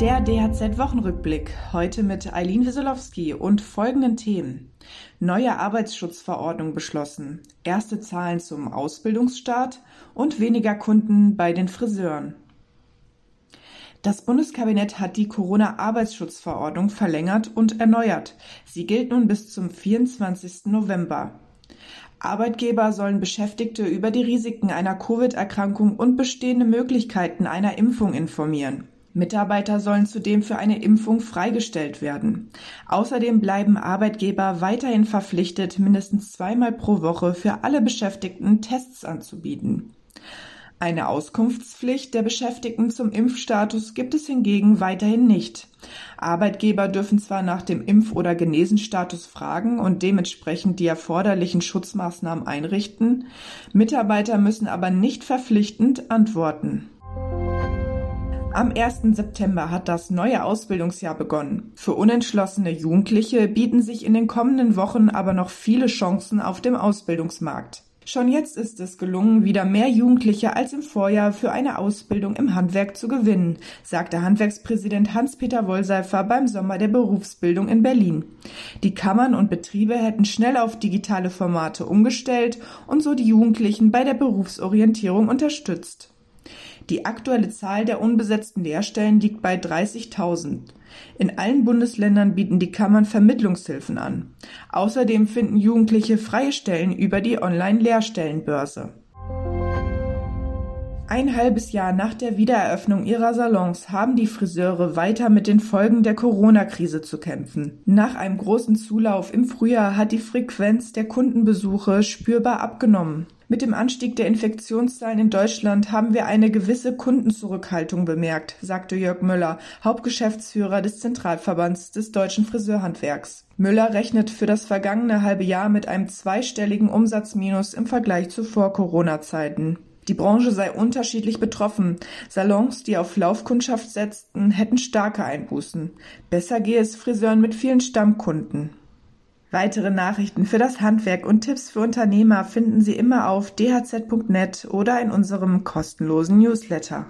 Der DHZ-Wochenrückblick. Heute mit Eileen Wieselowski und folgenden Themen. Neue Arbeitsschutzverordnung beschlossen. Erste Zahlen zum Ausbildungsstart und weniger Kunden bei den Friseuren. Das Bundeskabinett hat die Corona-Arbeitsschutzverordnung verlängert und erneuert. Sie gilt nun bis zum 24. November. Arbeitgeber sollen Beschäftigte über die Risiken einer Covid-Erkrankung und bestehende Möglichkeiten einer Impfung informieren. Mitarbeiter sollen zudem für eine Impfung freigestellt werden. Außerdem bleiben Arbeitgeber weiterhin verpflichtet, mindestens zweimal pro Woche für alle Beschäftigten Tests anzubieten. Eine Auskunftspflicht der Beschäftigten zum Impfstatus gibt es hingegen weiterhin nicht. Arbeitgeber dürfen zwar nach dem Impf- oder Genesenstatus fragen und dementsprechend die erforderlichen Schutzmaßnahmen einrichten, Mitarbeiter müssen aber nicht verpflichtend antworten. Am 1. September hat das neue Ausbildungsjahr begonnen. Für unentschlossene Jugendliche bieten sich in den kommenden Wochen aber noch viele Chancen auf dem Ausbildungsmarkt. Schon jetzt ist es gelungen, wieder mehr Jugendliche als im Vorjahr für eine Ausbildung im Handwerk zu gewinnen, sagte Handwerkspräsident Hans-Peter Wollseifer beim Sommer der Berufsbildung in Berlin. Die Kammern und Betriebe hätten schnell auf digitale Formate umgestellt und so die Jugendlichen bei der Berufsorientierung unterstützt. Die aktuelle Zahl der unbesetzten Lehrstellen liegt bei 30.000. In allen Bundesländern bieten die Kammern Vermittlungshilfen an. Außerdem finden Jugendliche freie Stellen über die Online-Lehrstellenbörse. Ein halbes Jahr nach der Wiedereröffnung ihrer Salons haben die Friseure weiter mit den Folgen der Corona-Krise zu kämpfen. Nach einem großen Zulauf im Frühjahr hat die Frequenz der Kundenbesuche spürbar abgenommen. Mit dem Anstieg der Infektionszahlen in Deutschland haben wir eine gewisse Kundenzurückhaltung bemerkt, sagte Jörg Müller, Hauptgeschäftsführer des Zentralverbands des deutschen Friseurhandwerks. Müller rechnet für das vergangene halbe Jahr mit einem zweistelligen Umsatzminus im Vergleich zu Vor-Corona-Zeiten. Die Branche sei unterschiedlich betroffen. Salons, die auf Laufkundschaft setzten, hätten starke Einbußen. Besser gehe es Friseuren mit vielen Stammkunden. Weitere Nachrichten für das Handwerk und Tipps für Unternehmer finden Sie immer auf dhz.net oder in unserem kostenlosen Newsletter.